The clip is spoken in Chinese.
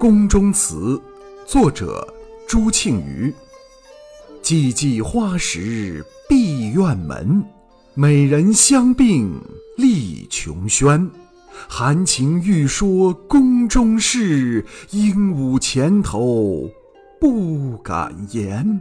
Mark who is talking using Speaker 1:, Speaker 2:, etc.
Speaker 1: 宫中词，作者朱庆余。寂寂花时闭院门，美人相并立琼轩。含情欲说宫中事，鹦鹉前头不敢言。